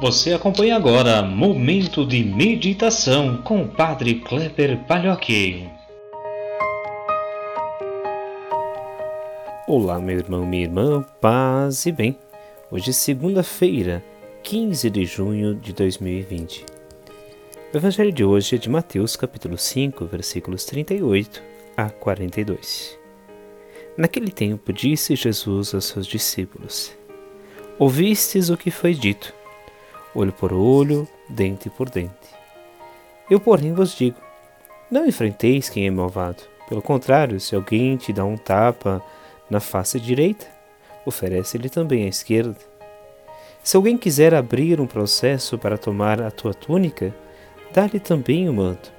Você acompanha agora Momento de Meditação com o Padre Kleber Palhoque. Olá, meu irmão, minha irmã, paz e bem. Hoje é segunda-feira, 15 de junho de 2020. O evangelho de hoje é de Mateus, capítulo 5, versículos 38 a 42. Naquele tempo disse Jesus aos seus discípulos: Ouvistes o que foi dito olho por olho, dente por dente. Eu, porém, vos digo: não enfrenteis quem é malvado. Pelo contrário, se alguém te dá um tapa na face direita, oferece-lhe também a esquerda. Se alguém quiser abrir um processo para tomar a tua túnica, dá-lhe também o manto.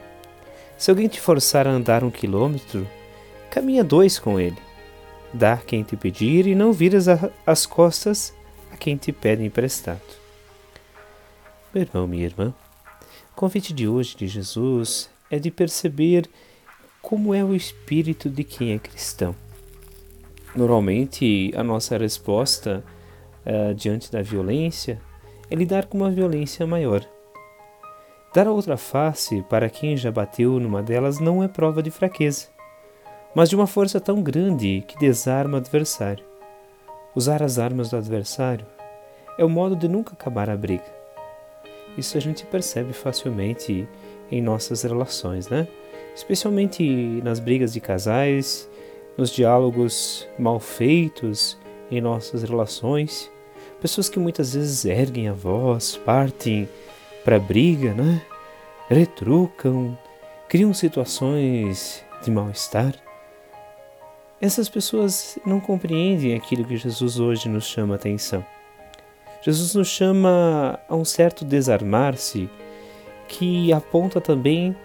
Se alguém te forçar a andar um quilômetro, caminha dois com ele. Dá quem te pedir e não viras as costas a quem te pede emprestado. Meu irmão, minha irmã, o convite de hoje de Jesus é de perceber como é o espírito de quem é cristão. Normalmente, a nossa resposta uh, diante da violência é lidar com uma violência maior. Dar a outra face para quem já bateu numa delas não é prova de fraqueza, mas de uma força tão grande que desarma o adversário. Usar as armas do adversário é o modo de nunca acabar a briga. Isso a gente percebe facilmente em nossas relações, né? Especialmente nas brigas de casais, nos diálogos mal feitos em nossas relações. Pessoas que muitas vezes erguem a voz, partem para a briga, né? Retrucam, criam situações de mal-estar. Essas pessoas não compreendem aquilo que Jesus hoje nos chama a atenção. Jesus nos chama a um certo desarmar-se que aponta também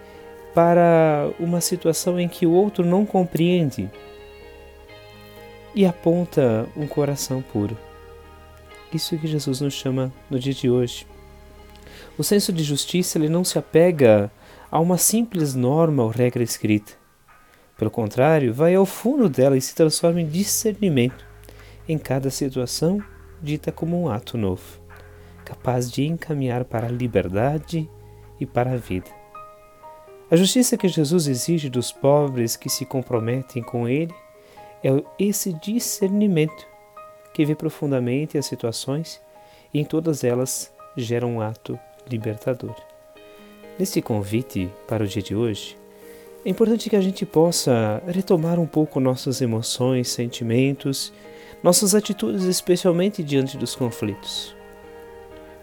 para uma situação em que o outro não compreende e aponta um coração puro. Isso que Jesus nos chama no dia de hoje. O senso de justiça ele não se apega a uma simples norma ou regra escrita. Pelo contrário, vai ao fundo dela e se transforma em discernimento em cada situação dita como um ato novo, capaz de encaminhar para a liberdade e para a vida. A justiça que Jesus exige dos pobres que se comprometem com Ele é esse discernimento que vê profundamente as situações e em todas elas gera um ato libertador. Neste convite para o dia de hoje, é importante que a gente possa retomar um pouco nossas emoções, sentimentos nossas atitudes, especialmente diante dos conflitos.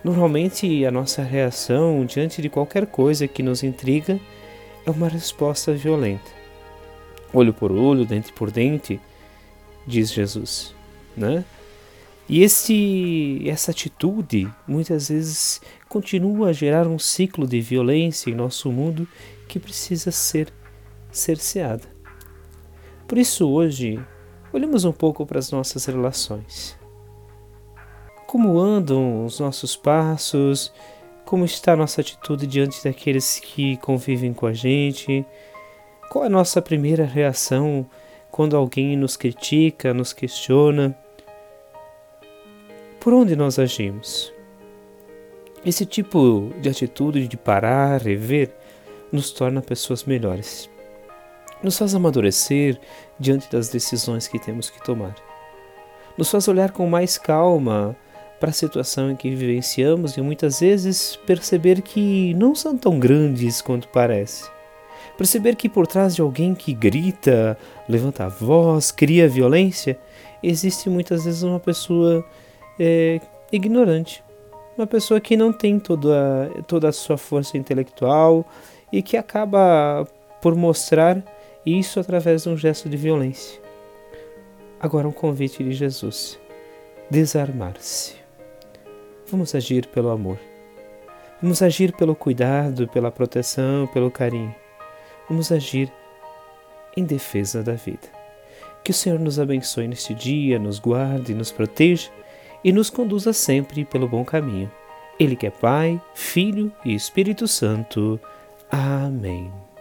Normalmente, a nossa reação diante de qualquer coisa que nos intriga é uma resposta violenta. Olho por olho, dente por dente, diz Jesus, né? E esse, essa atitude muitas vezes continua a gerar um ciclo de violência em nosso mundo que precisa ser cerceada. Por isso, hoje, olhemos um pouco para as nossas relações. Como andam os nossos passos? Como está a nossa atitude diante daqueles que convivem com a gente? Qual é a nossa primeira reação quando alguém nos critica, nos questiona? Por onde nós agimos? Esse tipo de atitude de parar, rever, nos torna pessoas melhores nos faz amadurecer diante das decisões que temos que tomar. Nos faz olhar com mais calma para a situação em que vivenciamos e muitas vezes perceber que não são tão grandes quanto parece. Perceber que por trás de alguém que grita, levanta a voz, cria violência, existe muitas vezes uma pessoa é, ignorante, uma pessoa que não tem toda, toda a sua força intelectual e que acaba por mostrar e isso através de um gesto de violência. Agora, um convite de Jesus: desarmar-se. Vamos agir pelo amor. Vamos agir pelo cuidado, pela proteção, pelo carinho. Vamos agir em defesa da vida. Que o Senhor nos abençoe neste dia, nos guarde, nos proteja e nos conduza sempre pelo bom caminho. Ele que é Pai, Filho e Espírito Santo. Amém.